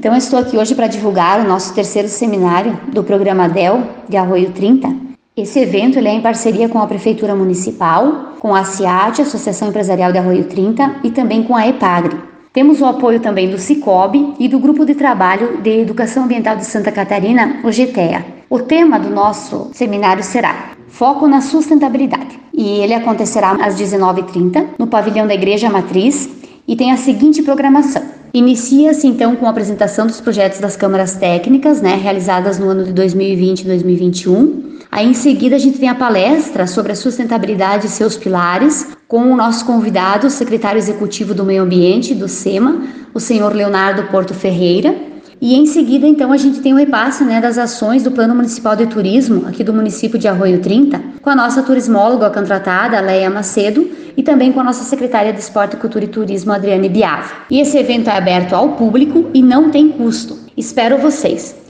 Então, estou aqui hoje para divulgar o nosso terceiro seminário do programa DEL de Arroio 30. Esse evento é em parceria com a Prefeitura Municipal, com a CIAT, Associação Empresarial de Arroio 30, e também com a EPAGRE. Temos o apoio também do Cicobi e do Grupo de Trabalho de Educação Ambiental de Santa Catarina, o GTEA. O tema do nosso seminário será Foco na Sustentabilidade. E ele acontecerá às 19h30 no pavilhão da Igreja Matriz e tem a seguinte programação. Inicia-se então com a apresentação dos projetos das câmaras técnicas, né, realizadas no ano de 2020 e 2021. Aí em seguida a gente tem a palestra sobre a sustentabilidade e seus pilares, com o nosso convidado, o secretário executivo do Meio Ambiente do SEMA, o senhor Leonardo Porto Ferreira. E em seguida, então, a gente tem o repasse né, das ações do Plano Municipal de Turismo, aqui do município de Arroio 30, com a nossa turismóloga contratada, Leia Macedo, e também com a nossa secretária de Esporte, Cultura e Turismo, Adriane Biava. E esse evento é aberto ao público e não tem custo. Espero vocês!